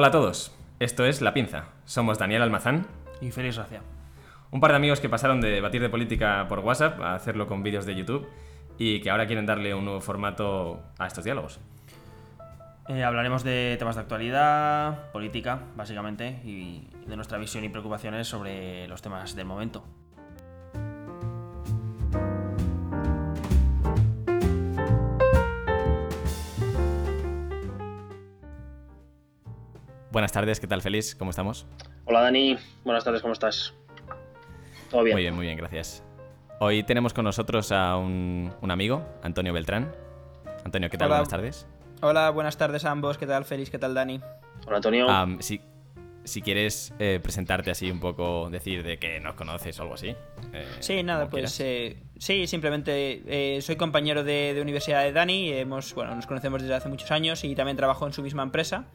Hola a todos, esto es La Pinza. Somos Daniel Almazán y Félix Racia. Un par de amigos que pasaron de debatir de política por WhatsApp a hacerlo con vídeos de YouTube y que ahora quieren darle un nuevo formato a estos diálogos. Eh, hablaremos de temas de actualidad, política, básicamente, y de nuestra visión y preocupaciones sobre los temas del momento. Buenas tardes, ¿qué tal, Félix? ¿Cómo estamos? Hola, Dani. Buenas tardes, ¿cómo estás? ¿Todo bien? Muy bien, muy bien, gracias. Hoy tenemos con nosotros a un, amigo, Antonio Beltrán. Antonio, ¿qué tal? Buenas tardes. Hola, buenas tardes a ambos. ¿Qué tal, Félix? ¿Qué tal, Dani? Hola, Antonio. si, si, quieres eh, presentarte así un poco, decir de que nos conoces o algo así. Eh, sí, nada, pues eh, sí, simplemente soy compañero de, de, universidad de Dani. Hemos, bueno, nos conocemos desde hace muchos años y también trabajo en su misma empresa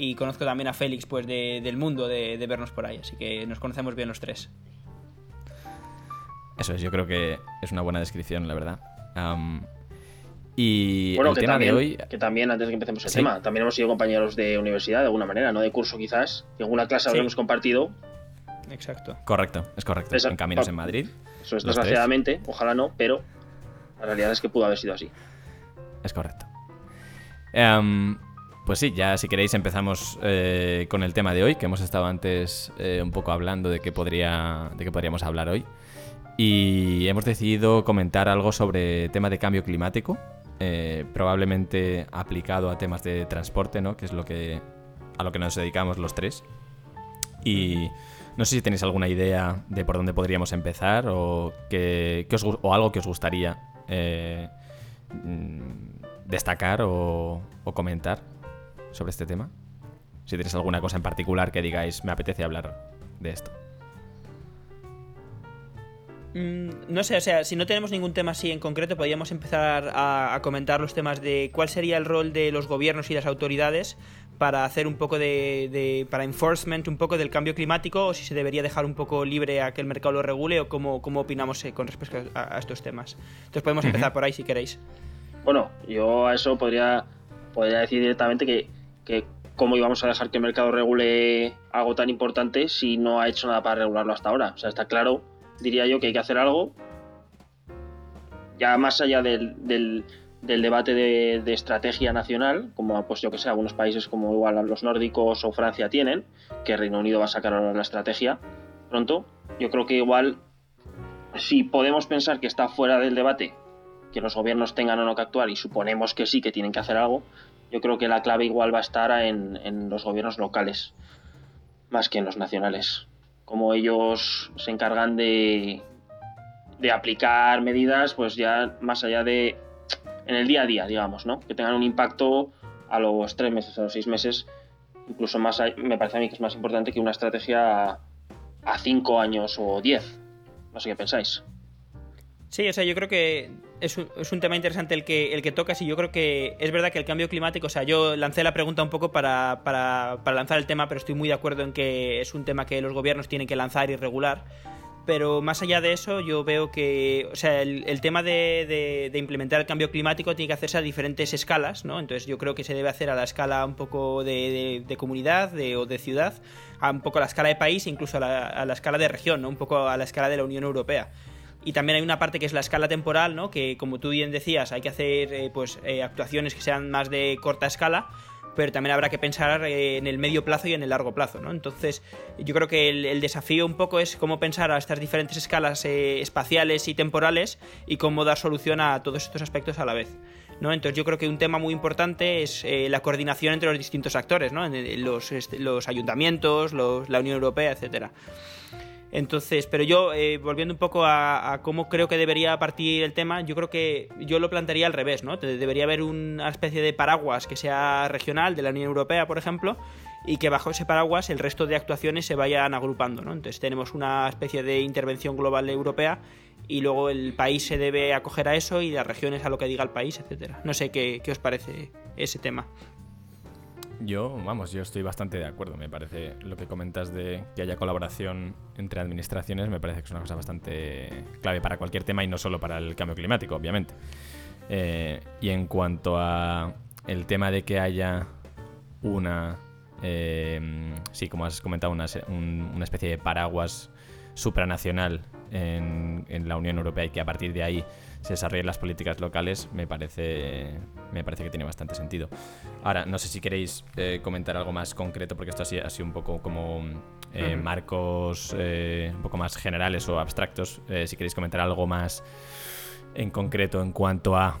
y conozco también a Félix pues del mundo de, vernos por ahí, así que nos conocemos bien los tres. Eso es, yo creo que es una buena descripción, la verdad. y bueno, el tema de hoy... Que también, antes de que empecemos el tema, también hemos sido compañeros de universidad de alguna manera, no de curso quizás, y alguna clase habremos compartido. Exacto. Correcto, es correcto. en Caminos en Madrid. Eso es, desgraciadamente, ojalá no, pero la realidad es que pudo haber sido así. Es correcto. Pues sí, ya si queréis empezamos eh, con el tema de hoy, que hemos estado antes eh, un poco hablando de qué, podría, de qué podríamos hablar hoy. Y hemos decidido comentar algo sobre tema de cambio climático, eh, probablemente aplicado a temas de transporte, ¿no? que es lo que, a lo que nos dedicamos los tres. Y no sé si tenéis alguna idea de por dónde podríamos empezar o, que, o algo que os gustaría mm, destacar o comentar sobre este tema? Si tenéis alguna cosa en particular que digáis, me apetece hablar de esto. Mm, no sé, o sea, si no tenemos ningún tema así en concreto, podríamos empezar a, comentar los temas de cuál sería el rol de los gobiernos y las autoridades para hacer un poco de, para enforcement un poco del cambio climático o si se debería dejar un poco libre a que el mercado lo regule o cómo, cómo opinamos eh, con respecto a, estos temas. Entonces podemos empezar por ahí si queréis. Bueno, yo a eso podría, podría decir directamente que cómo íbamos a dejar que el mercado regule algo tan importante si no ha hecho nada para regularlo hasta ahora. O sea, está claro, diría yo, que hay que hacer algo. Ya más allá del, debate de, estrategia nacional, como pues yo que sé, algunos países como igual los nórdicos o Francia tienen, que Reino Unido va a sacar ahora la estrategia pronto, yo creo que igual si podemos pensar que está fuera del debate que los gobiernos tengan o no que actuar y suponemos que sí que tienen que hacer algo, yo creo que la clave igual va a estar en, los gobiernos locales, más que en los nacionales. Como ellos se encargan de, de aplicar medidas, pues ya más allá de en el día a día, digamos, ¿no? Que tengan un impacto a los tres meses, a los seis meses, incluso más, me parece a mí que es más importante que una estrategia a, cinco años o diez. No sé qué pensáis. Sí, o sea, yo creo que es un, es un, tema interesante el que, el que tocas y yo creo que es verdad que el cambio climático, o sea, yo lancé la pregunta un poco para, para, para, lanzar el tema, pero estoy muy de acuerdo en que es un tema que los gobiernos tienen que lanzar y regular. Pero más allá de eso, yo veo que, o sea, el, el tema de, de, implementar el cambio climático tiene que hacerse a diferentes escalas, ¿no? Entonces yo creo que se debe hacer a la escala un poco de, de comunidad o de ciudad, a un poco a la escala de país, incluso a la, a la escala de región, ¿no? Un poco a la escala de la Unión Europea. Y también hay una parte que es la escala temporal, ¿no? Que como tú bien decías, hay que hacer eh, pues eh, actuaciones que sean más de corta escala, pero también habrá que pensar eh, en el medio plazo y en el largo plazo, ¿no? Entonces, yo creo que el, desafío un poco es cómo pensar a estas diferentes escalas espaciales y temporales y cómo dar solución a todos estos aspectos a la vez. ¿no? Entonces yo creo que un tema muy importante es la coordinación entre los distintos actores, ¿no? los, este, los ayuntamientos, la Unión Europea, etcétera. Entonces, pero yo, eh, volviendo un poco a, cómo creo que debería partir el tema, yo creo que yo lo plantearía al revés, ¿no? Debería haber una especie de paraguas que sea regional, de la Unión Europea, por ejemplo, y que bajo ese paraguas el resto de actuaciones se vayan agrupando, ¿no? Entonces tenemos una especie de intervención global europea y luego el país se debe acoger a eso y las regiones a lo que diga el país, etcétera. No sé qué, qué os parece ese tema. Yo, vamos, yo estoy bastante de acuerdo. Me parece lo que comentas de que haya colaboración entre administraciones, me parece que es una cosa bastante clave para cualquier tema y no solo para el cambio climático, obviamente. Eh, y en cuanto a el tema de que haya una eh, sí, como has comentado, una, una especie de paraguas supranacional en, en, la Unión Europea y que a partir de ahí se desarrollen las políticas locales, me parece, me parece que tiene bastante sentido. Ahora, no sé si queréis eh, comentar algo más concreto, porque esto ha sido, ha sido un poco como eh, marcos eh, un poco más generales o abstractos. si queréis comentar algo más en concreto en cuanto a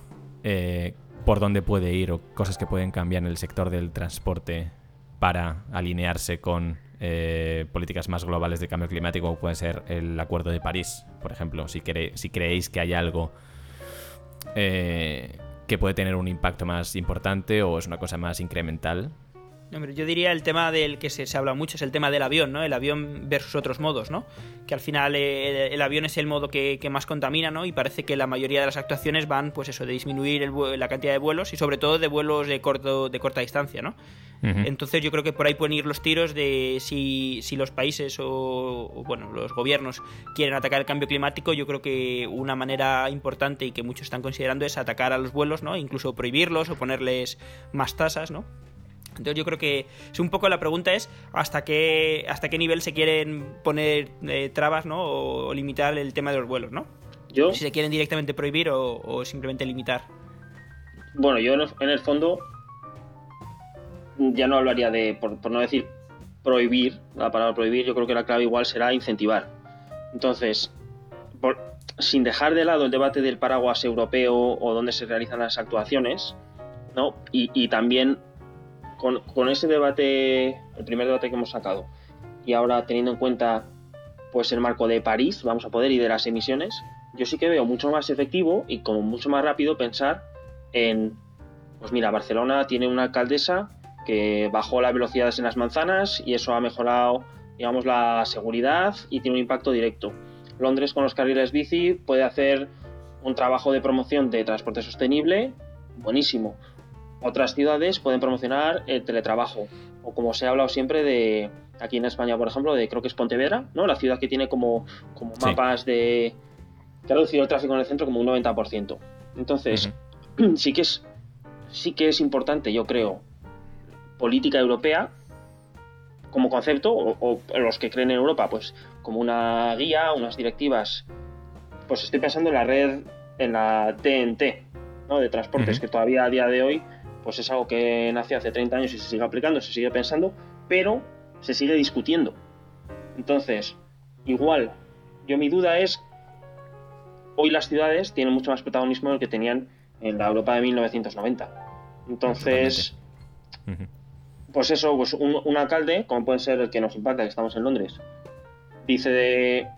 por dónde puede ir o cosas que pueden cambiar en el sector del transporte para alinearse con eh, políticas más globales de cambio climático, como puede ser el Acuerdo de París, por ejemplo. Si, si creéis que hay algo eh, que puede tener un impacto más importante o es una cosa más incremental, yo diría el tema del que se, habla mucho es el tema del avión, ¿no? El avión versus otros modos, ¿no? Que al final eh, el, avión es el modo que, más contamina, ¿no? Y parece que la mayoría de las actuaciones van, pues eso, de disminuir la cantidad de vuelos y sobre todo de vuelos de, corto, de corta distancia, ¿no? Entonces yo creo que por ahí pueden ir los tiros de si, si los países o, bueno, los gobiernos quieren atacar el cambio climático, yo creo que una manera importante y que muchos están considerando es atacar a los vuelos, ¿no? Incluso prohibirlos o ponerles más tasas, ¿no? Entonces yo creo que es un poco la pregunta es hasta qué hasta qué nivel se quieren poner eh, trabas, ¿no? O, limitar el tema de los vuelos, ¿no? Yo. Si se quieren directamente prohibir o, simplemente limitar. Bueno, yo en el fondo ya no hablaría de, por, no decir prohibir, la palabra prohibir, yo creo que la clave igual será incentivar. Entonces, sin dejar de lado el debate del paraguas europeo o dónde se realizan las actuaciones, ¿no? y también con, ese debate, el primer debate que hemos sacado, y ahora teniendo en cuenta pues el marco de París, vamos a poder, y de las emisiones, yo sí que veo mucho más efectivo y como mucho más rápido pensar en, pues mira, Barcelona tiene una alcaldesa que bajó las velocidades en las manzanas y eso ha mejorado, digamos, la seguridad y tiene un impacto directo. Londres con los carriles bici puede hacer un trabajo de promoción de transporte sostenible buenísimo otras ciudades pueden promocionar el teletrabajo. O como se ha hablado siempre de aquí en España, por ejemplo, de creo que es Pontevedra, ¿no? La ciudad que tiene como, como mapas de. que ha reducido el tráfico en el centro como un 90%. Entonces, sí que es. Sí que es importante, yo creo, política europea como concepto, o, los que creen en Europa, pues como una guía, unas directivas. Pues estoy pensando en la red, en la TNT, ¿no? De transportes, que todavía a día de hoy pues es algo que nació hace 30 años y se sigue aplicando, se sigue pensando, pero se sigue discutiendo. Entonces, igual, yo mi duda es, hoy las ciudades tienen mucho más protagonismo del que tenían en la Europa de 1990. Entonces, pues eso, pues un, alcalde, como puede ser el que nos impacta, que estamos en Londres, dice de,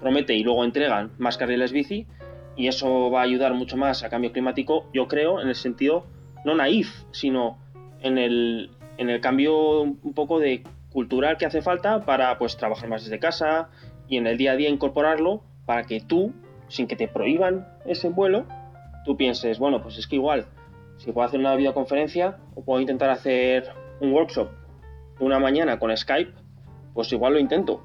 promete y luego entregan más carriles bici, y eso va a ayudar mucho más a cambio climático, yo creo, en el sentido no naif, sino en el, en el cambio un poco de cultural que hace falta para pues trabajar más desde casa y en el día a día incorporarlo para que tú, sin que te prohíban ese vuelo, tú pienses, bueno, pues es que igual, si puedo hacer una videoconferencia o puedo intentar hacer un workshop una mañana con Skype, pues igual lo intento.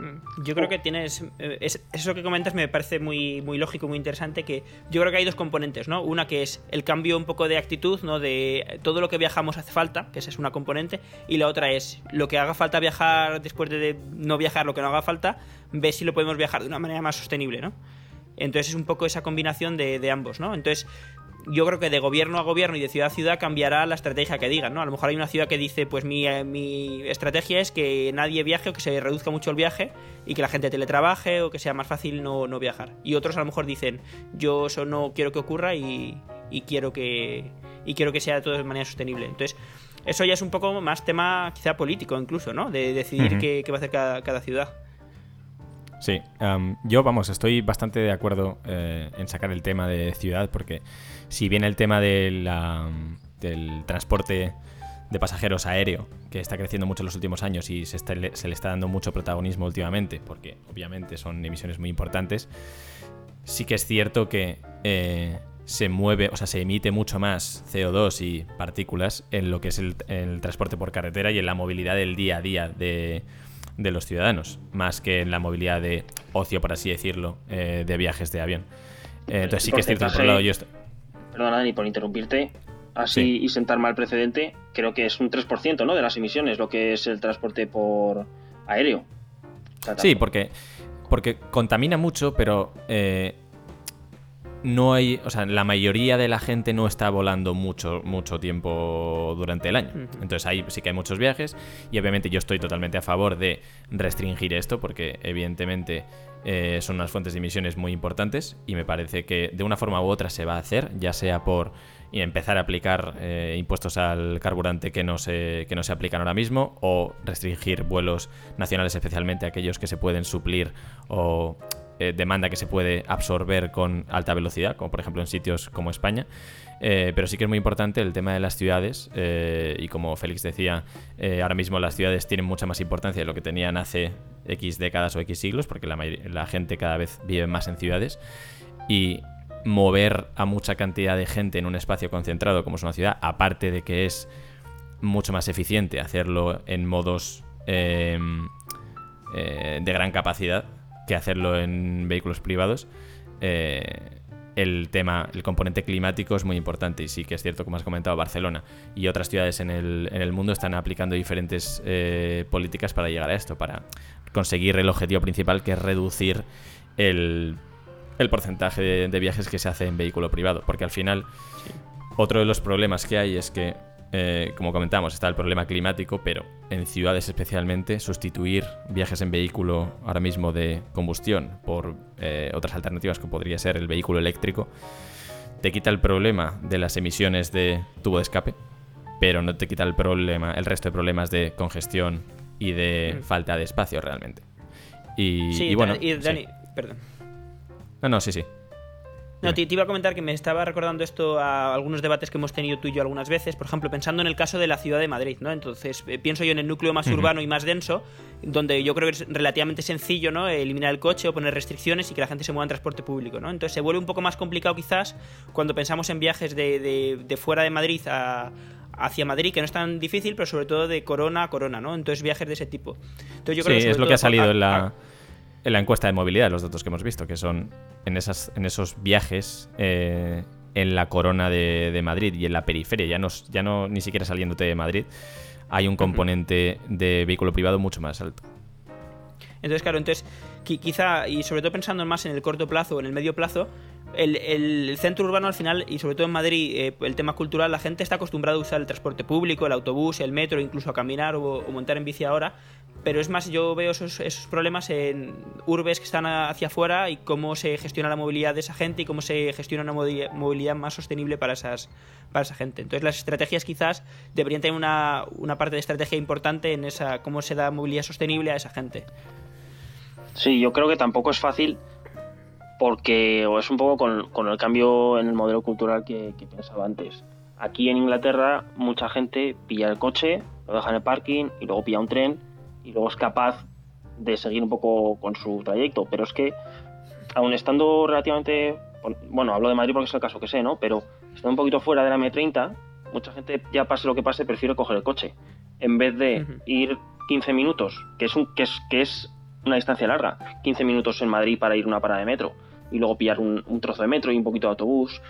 Mm, yo creo que tienes. Eh, eso que comentas me parece muy, muy lógico, muy interesante. Que yo creo que hay dos componentes, ¿no? Una que es el cambio un poco de actitud, ¿no? De todo lo que viajamos hace falta, que esa es una componente. Y la otra es lo que haga falta viajar después de no viajar lo que no haga falta, ve si lo podemos viajar de una manera más sostenible, ¿no? Entonces es un poco esa combinación de, de ambos, ¿no? Entonces yo creo que de gobierno a gobierno y de ciudad a ciudad cambiará la estrategia que digan, ¿no? A lo mejor hay una ciudad que dice, pues mi, eh, mi estrategia es que nadie viaje o que se reduzca mucho el viaje y que la gente teletrabaje o que sea más fácil no, no viajar. Y otros a lo mejor dicen, yo eso no quiero que ocurra y, y quiero que y quiero que sea de todas maneras sostenible. Entonces, eso ya es un poco más tema quizá político incluso, ¿no? De decidir qué, qué, va a hacer cada, cada ciudad. Sí, yo vamos, estoy bastante de acuerdo eh, en sacar el tema de ciudad porque si bien el tema del transporte de pasajeros aéreo, que está creciendo mucho en los últimos años y se, le está dando mucho protagonismo últimamente, porque obviamente son emisiones muy importantes, sí que es cierto que eh, se mueve, o sea, se emite mucho más CO2 y partículas en lo que es el transporte por carretera y en la movilidad del día a día de de los ciudadanos, más que en la movilidad de ocio, por así decirlo, eh, de viajes de avión. Eh, entonces sí que es cierto, por lado yo Perdona, Dani, por interrumpirte. así y sentar mal precedente, creo que es un 3% ¿no? de las emisiones lo que es el transporte por aéreo. sí, porque, porque contamina mucho, pero eh, no hay, o sea, la mayoría de la gente no está volando mucho, mucho tiempo durante el año. Entonces ahí sí que hay muchos viajes y obviamente yo estoy totalmente a favor de restringir esto porque evidentemente eh, son unas fuentes de emisiones muy importantes y me parece que de una forma u otra se va a hacer, ya sea por empezar a aplicar eh, impuestos al carburante que no, se, que no se aplican ahora mismo o restringir vuelos nacionales especialmente aquellos que se pueden suplir o eh, demanda que se puede absorber con alta velocidad, como por ejemplo en sitios como España. Eh, pero sí que es muy importante el tema de las ciudades eh, y como Félix decía, ahora mismo las ciudades tienen mucha más importancia de lo que tenían hace X décadas o X siglos, porque la, gente cada vez vive más en ciudades y mover a mucha cantidad de gente en un espacio concentrado como es una ciudad, aparte de que es mucho más eficiente hacerlo en modos em, de gran capacidad, que hacerlo en vehículos privados, eh, el tema, el componente climático es muy importante. Y sí que es cierto, como has comentado, Barcelona y otras ciudades en el, en el mundo están aplicando diferentes eh, políticas para llegar a esto, para conseguir el objetivo principal, que es reducir el, el porcentaje de, viajes que se hace en vehículo privado. Porque al final, otro de los problemas que hay es que eh, como comentamos, está el problema climático, pero en ciudades especialmente, sustituir viajes en vehículo ahora mismo de combustión por eh, otras alternativas como podría ser el vehículo eléctrico, te quita el problema de las emisiones de tubo de escape, pero no te quita el problema, el resto de problemas de congestión y de mm. falta de espacio realmente. Y, bueno. Y Dani, perdón. No, no, sí, sí. No, te, iba a comentar que me estaba recordando esto a algunos debates que hemos tenido tú y yo algunas veces, por ejemplo, pensando en el caso de la ciudad de Madrid, ¿no? Entonces, eh, pienso yo en el núcleo más urbano y más denso, donde yo creo que es relativamente sencillo, ¿no? Eliminar el coche o poner restricciones y que la gente se mueva en transporte público, ¿no? Entonces se vuelve un poco más complicado quizás cuando pensamos en viajes de, fuera de Madrid hacia Madrid, que no es tan difícil, pero sobre todo de corona a corona, ¿no? Entonces viajes de ese tipo. Entonces, yo creo sí, es lo que ha salido en la en la encuesta de movilidad, los datos que hemos visto, que son en, esas, en esos viajes eh, en la corona de, Madrid y en la periferia, ya no, ya no ni siquiera saliéndote de Madrid, hay un componente de vehículo privado mucho más alto. Entonces, claro, entonces quizá, y sobre todo pensando más en el corto plazo o en el medio plazo, el, centro urbano al final, y sobre todo en Madrid, eh, el tema cultural, la gente está acostumbrada a usar el transporte público, el autobús, el metro, incluso a caminar o, montar en bici ahora. Pero es más, yo veo esos, problemas en urbes que están hacia afuera y cómo se gestiona la movilidad de esa gente y cómo se gestiona una movilidad más sostenible para, esas, para esa gente. Entonces las estrategias quizás deberían tener una, una parte de estrategia importante en esa cómo se da movilidad sostenible a esa gente. Sí, yo creo que tampoco es fácil porque o es un poco con, el cambio en el modelo cultural que, pensaba antes. Aquí en Inglaterra mucha gente pilla el coche, lo deja en el parking y luego pilla un tren y luego es capaz de seguir un poco con su trayecto. Pero es que, aun estando relativamente, bueno, hablo de Madrid porque es el caso que sé, ¿no? Pero estando un poquito fuera de la M30, mucha gente, ya pase lo que pase, prefiere coger el coche. En vez de ir 15 minutos, que es, un, que es, que es una distancia larga, 15 minutos en Madrid para ir una parada de metro y luego pillar un, trozo de metro y un poquito de autobús.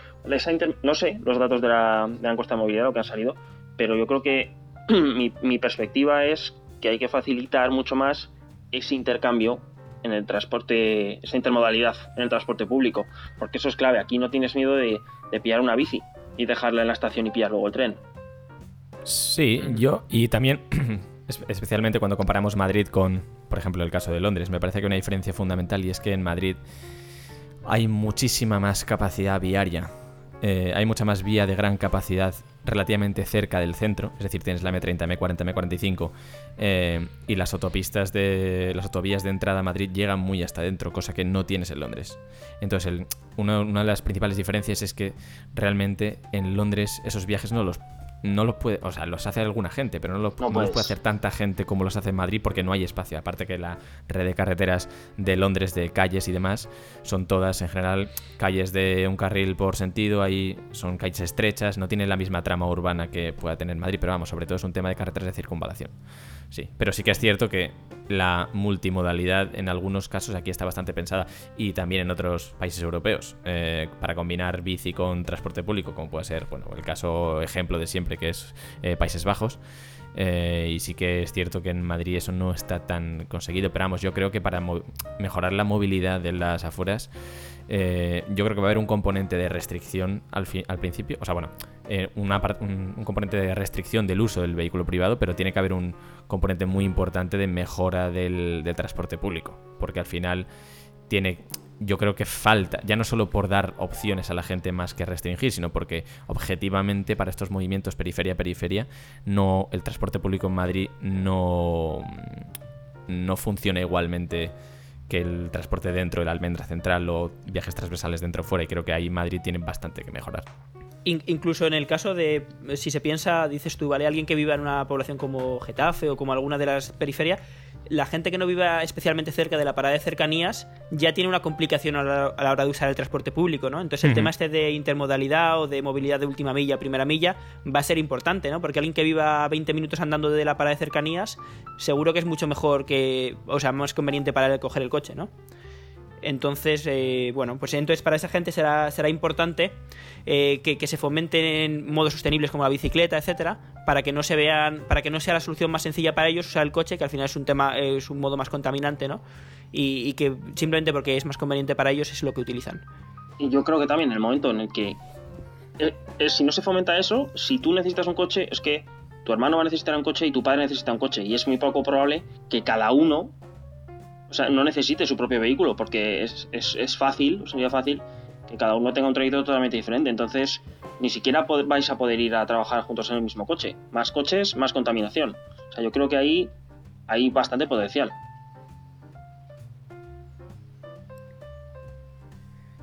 no sé los datos de la, de la, encuesta de movilidad, lo que han salido, pero yo creo que mi, perspectiva es que hay que facilitar mucho más ese intercambio en el transporte, esa intermodalidad en el transporte público, porque eso es clave. Aquí no tienes miedo de, de pillar una bici y dejarla en la estación y pillar luego el tren. Sí, yo y también especialmente cuando comparamos Madrid con, por ejemplo, el caso de Londres, me parece que una diferencia fundamental y es que en Madrid hay muchísima más capacidad viaria. Eh, hay mucha más vía de gran capacidad relativamente cerca del centro, es decir, tienes la M30, M40, M45 y las autopistas de las autovías de entrada a Madrid llegan muy hasta dentro, cosa que no tienes en Londres. Entonces, una de las principales diferencias es que realmente en Londres esos viajes no los no los puede, o sea, los hace alguna gente, pero no, los puede hacer tanta gente como los hace en Madrid porque no hay espacio. Aparte que la red de carreteras de Londres, de calles y demás, son todas en general calles de un carril por sentido, ahí son calles estrechas, no tienen la misma trama urbana que pueda tener Madrid, pero vamos, sobre todo es un tema de carreteras de circunvalación. Sí. Pero sí que es cierto que la multimodalidad en algunos casos aquí está bastante pensada y también en otros países europeos eh, para combinar bici con transporte público, como puede ser bueno, el caso ejemplo de siempre que es eh, Países Bajos. Eh, y sí que es cierto que en Madrid eso no está tan conseguido, pero vamos, yo creo que para mejorar la movilidad de las afueras, eh, yo creo que va a haber un componente de restricción al, al principio, o sea, bueno, eh, un, componente de restricción del uso del vehículo privado, pero tiene que haber un componente muy importante de mejora del transporte público, porque al final tiene yo creo que falta, ya no solo por dar opciones a la gente más que restringir, sino porque objetivamente para estos movimientos periferia-periferia, no, el transporte público en Madrid no, no funciona igualmente que el transporte dentro de la almendra central o viajes transversales dentro o fuera, y creo que ahí Madrid tiene bastante que mejorar. Incluso en el caso de, si se piensa, dices tú, ¿vale? Alguien que viva en una población como Getafe o como alguna de las periferias, la gente que no viva especialmente cerca de la parada de cercanías ya tiene una complicación a la, hora de usar el transporte público, ¿no? Entonces el tema este de intermodalidad o de movilidad de última milla, primera milla, va a ser importante, ¿no? Porque alguien que viva 20 minutos andando de la parada de cercanías, seguro que es mucho mejor que, o sea, más conveniente para coger el coche, ¿no? Entonces, eh, bueno, pues entonces para esa gente será, será importante eh, que, se fomenten modos sostenibles como la bicicleta, etcétera, para que no se vean, para que no sea la solución más sencilla para ellos usar el coche, que al final es un tema, es un modo más contaminante, ¿no? Y, que simplemente porque es más conveniente para ellos es lo que utilizan. Y yo creo que también en el momento en el que eh, si no se fomenta eso, si tú necesitas un coche, es que tu hermano va a necesitar un coche y tu padre necesita un coche. Y es muy poco probable que cada uno o sea, no necesite su propio vehículo, porque es, es, es fácil, sería fácil que cada uno tenga un trayecto totalmente diferente. Entonces, ni siquiera vais a poder ir a trabajar juntos en el mismo coche. Más coches, más contaminación. O sea, yo creo que ahí hay bastante potencial.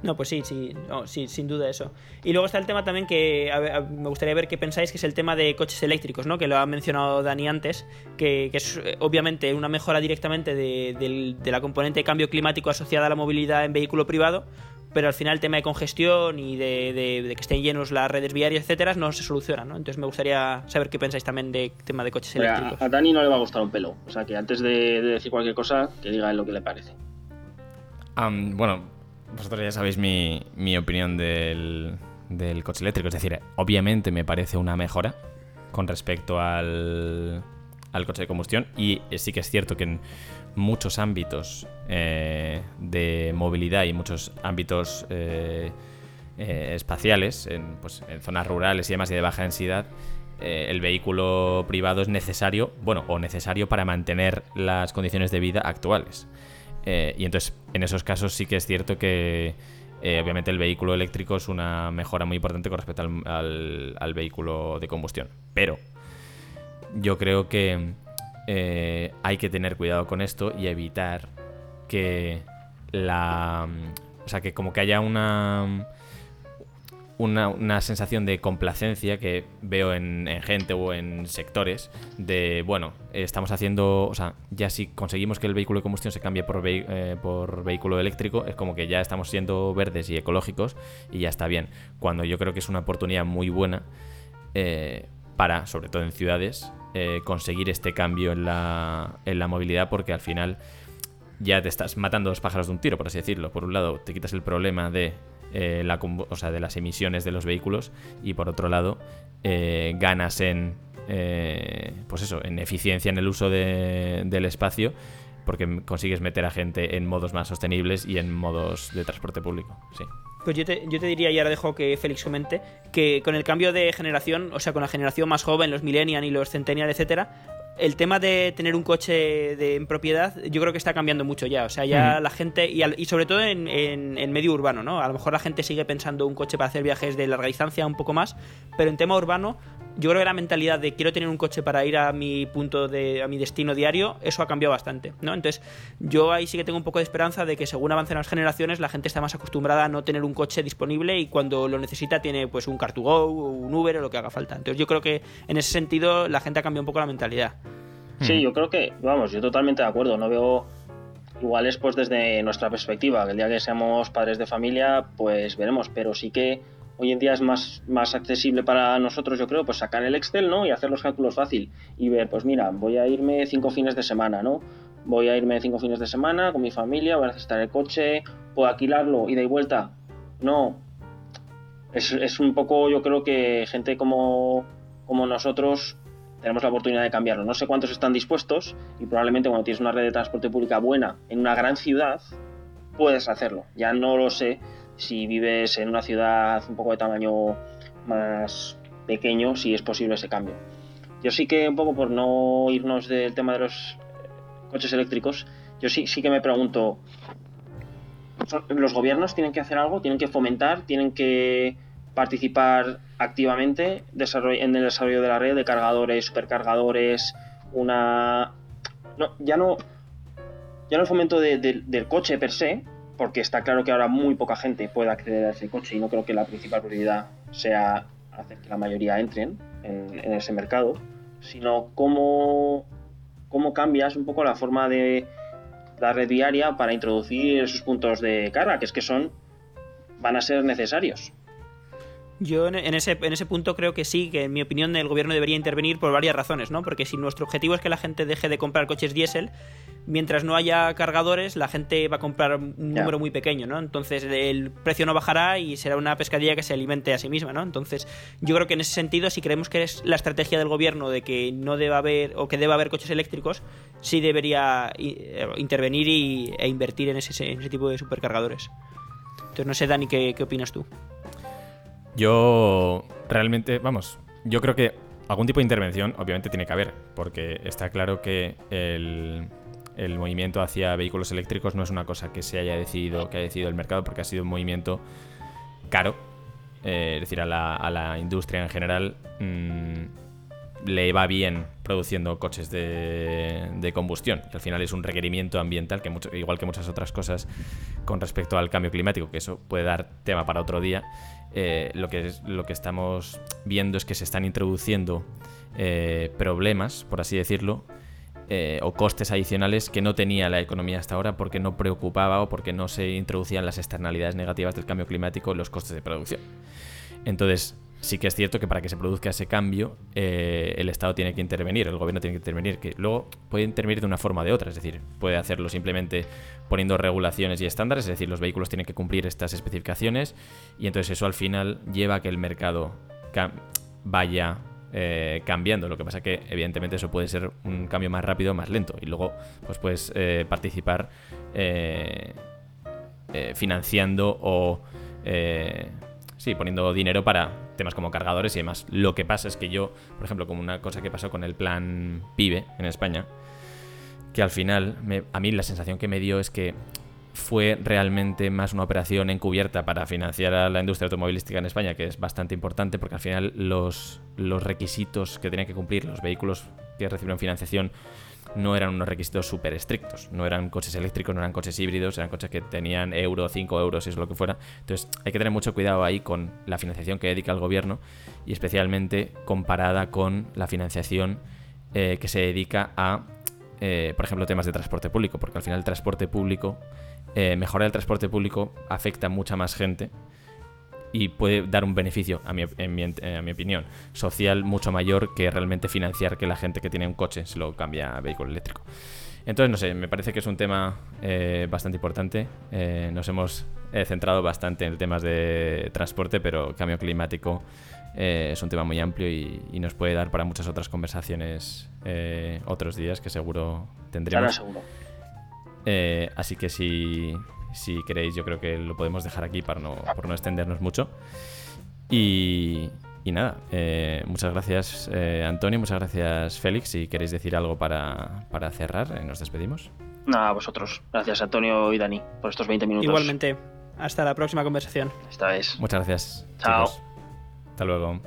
No, pues sí, sí, sí, sin duda eso. Y luego está el tema también que me gustaría ver qué pensáis, que es el tema de coches eléctricos, ¿no? Que lo ha mencionado Dani antes, que, es eh, obviamente una mejora directamente de, la componente de cambio climático asociada a la movilidad en vehículo privado, pero al final el tema de congestión y de, que estén llenos las redes viarias, etcétera, no se soluciona, ¿no? Entonces me gustaría saber qué pensáis también del tema de coches eléctricos. A, Dani no le va a gustar un pelo, o sea que antes de, decir cualquier cosa, que diga lo que le parece. bueno, vosotros ya sabéis mi, opinión del, coche eléctrico. Es decir, obviamente me parece una mejora con respecto al, coche de combustión. Y sí que es cierto que en muchos ámbitos eh, de movilidad y muchos ámbitos eh, eh, espaciales, pues, en, zonas rurales y demás y de baja densidad, el vehículo privado es necesario, bueno, o necesario para mantener las condiciones de vida actuales. Eh, y entonces, en esos casos sí que es cierto que eh, obviamente el vehículo eléctrico es una mejora muy importante con respecto al, vehículo de combustión. Pero yo creo que eh, hay que tener cuidado con esto y evitar que la... O sea, que como que haya una una, sensación de complacencia que veo en, gente o en sectores de, bueno, estamos haciendo, o sea, ya si conseguimos que el vehículo de combustión se cambie por, eh, por vehículo eléctrico, es como que ya estamos siendo verdes y ecológicos y ya está bien. Cuando yo creo que es una oportunidad muy buena eh, para, sobre todo en ciudades, eh, conseguir este cambio en la, en la movilidad porque al final ya te estás matando dos pájaros de un tiro, por así decirlo. Por un lado, te quitas el problema de eh, la, de las emisiones de los vehículos. Y por otro lado eh, ganas en eh, pues eso en eficiencia en el uso del espacio porque consigues meter a gente en modos más sostenibles y en modos de transporte público sí. Pues yo te, yo te diría, y ahora dejo que Félix comente, que con el cambio de generación, o sea, con la generación más joven, los millennials y los centennials, etcétera, el tema de tener un coche de, en propiedad, yo creo que está cambiando mucho ya. O sea, ya la gente, y, y, sobre todo en, en, medio urbano, ¿no? A lo mejor la gente sigue pensando un coche para hacer viajes de larga distancia un poco más, pero en tema urbano, yo creo que la mentalidad de quiero tener un coche para ir a mi punto de, a mi destino diario, eso ha cambiado bastante, ¿no? Entonces, yo ahí sí que tengo un poco de esperanza de que según avancen las generaciones, la gente está más acostumbrada a no tener un coche disponible y cuando lo necesita tiene pues un Car2Go, un Uber o lo que haga falta. Entonces, yo creo que en ese sentido la gente ha cambiado un poco la mentalidad. Sí, hmm. yo creo que, vamos, yo totalmente de acuerdo. No veo igual es pues desde nuestra perspectiva, que el día que seamos padres de familia, pues veremos, pero sí que hoy en día es más, más accesible para nosotros, yo creo, pues sacar el Excel, ¿no? Y hacer los cálculos fácil y ver, pues mira, voy a irme cinco fines de semana, ¿no? Voy a irme cinco fines de semana con mi familia, voy a necesitar el coche, puedo alquilarlo, ida y vuelta. No. Es, es un poco, yo creo que gente como, como nosotros tenemos la oportunidad de cambiarlo. No sé cuántos están dispuestos y probablemente cuando tienes una red de transporte pública buena en una gran ciudad, puedes hacerlo. Ya no lo sé si vives en una ciudad un poco de tamaño más pequeño, si es posible ese cambio. Yo sí que, un poco por no irnos del tema de los coches eléctricos, yo sí, sí que me pregunto, ¿los gobiernos tienen que hacer algo? ¿Tienen que fomentar? ¿Tienen que participar activamente en el desarrollo de la red de cargadores, supercargadores, una... No, ya no... Ya no el fomento del coche per se, porque está claro que ahora muy poca gente puede acceder a ese coche y no creo que la principal prioridad sea hacer que la mayoría entren en, ese mercado, sino cómo, cómo cambias un poco la forma de la red diaria para introducir esos puntos de carga, que es que son van a ser necesarios. Yo en ese, en ese punto creo que sí, que en mi opinión el gobierno debería intervenir por varias razones, ¿no? Porque si nuestro objetivo es que la gente deje de comprar coches diésel, mientras no haya cargadores, la gente va a comprar un número muy pequeño, ¿no? Entonces el precio no bajará y será una pescadilla que se alimente a sí misma, ¿no? Entonces yo creo que en ese sentido, si creemos que es la estrategia del gobierno de que no deba haber o que deba haber coches eléctricos, sí debería eh, intervenir y, e invertir en ese, en ese tipo de supercargadores. Entonces no sé, Dani, ¿qué, qué opinas tú? Yo realmente, vamos, yo creo que algún tipo de intervención obviamente tiene que haber, porque está claro que el, movimiento hacia vehículos eléctricos no es una cosa que se haya decidido, que haya decidido el mercado, porque ha sido un movimiento caro, eh, es decir, a la, industria en general mm, le va bien produciendo coches de, combustión. al final es un requerimiento ambiental, que igual que muchas otras cosas con respecto al cambio climático, que eso puede dar tema para otro día. Eh, lo, que lo que estamos viendo es que se están introduciendo eh, problemas, por así decirlo, eh, o costes adicionales que no tenía la economía hasta ahora porque no preocupaba o porque no se introducían las externalidades negativas del cambio climático en los costes de producción. Entonces, sí que es cierto que para que se produzca ese cambio, eh, el Estado tiene que intervenir, el gobierno tiene que intervenir, que luego puede intervenir de una forma o de otra, es decir, puede hacerlo simplemente poniendo regulaciones y estándares, es decir, los vehículos tienen que cumplir estas especificaciones y entonces eso al final lleva a que el mercado vaya eh, cambiando. Lo que pasa que evidentemente eso puede ser un cambio más rápido o más lento y luego pues puedes eh, participar financiando o sí, poniendo dinero para temas como cargadores y demás. Lo que pasa es que yo, por ejemplo, como una cosa que pasó con el plan PIBE en España, que al final a mí la sensación que me dio es que fue realmente más una operación encubierta para financiar a la industria automovilística en España, que es bastante importante porque al final los, los requisitos que tenían que cumplir los vehículos que recibieron financiación no eran unos requisitos súper estrictos. No eran coches eléctricos, no eran coches híbridos, eran coches que tenían euro, 5 euros, si es lo que fuera. Entonces hay que tener mucho cuidado ahí con la financiación que dedica el gobierno y especialmente comparada con la financiación eh, que se dedica a, eh, por ejemplo, temas de transporte público, porque al final el transporte público, eh, mejorar el transporte público afecta a mucha más gente y puede dar un beneficio, a mi, en mi, opinión, social mucho mayor que realmente financiar que la gente que tiene un coche se lo cambia a vehículo eléctrico. Entonces, no sé, me parece que es un tema eh, bastante importante. Eh, nos hemos eh, centrado bastante en temas de transporte, pero cambio climático es un tema muy amplio y, y, nos puede dar para muchas otras conversaciones otros días que seguro tendremos. seguro. Así que si, si queréis, yo creo que lo podemos dejar aquí para no, por no extendernos mucho. Y, nada, eh, muchas gracias eh, Antonio, muchas gracias Félix. Si queréis decir algo para, cerrar, eh, nos despedimos. Nada, vosotros. Gracias Antonio y Dani por estos 20 minutos. Igualmente. Hasta la próxima conversación. Esta vez. Muchas gracias. Chao. Hasta luego.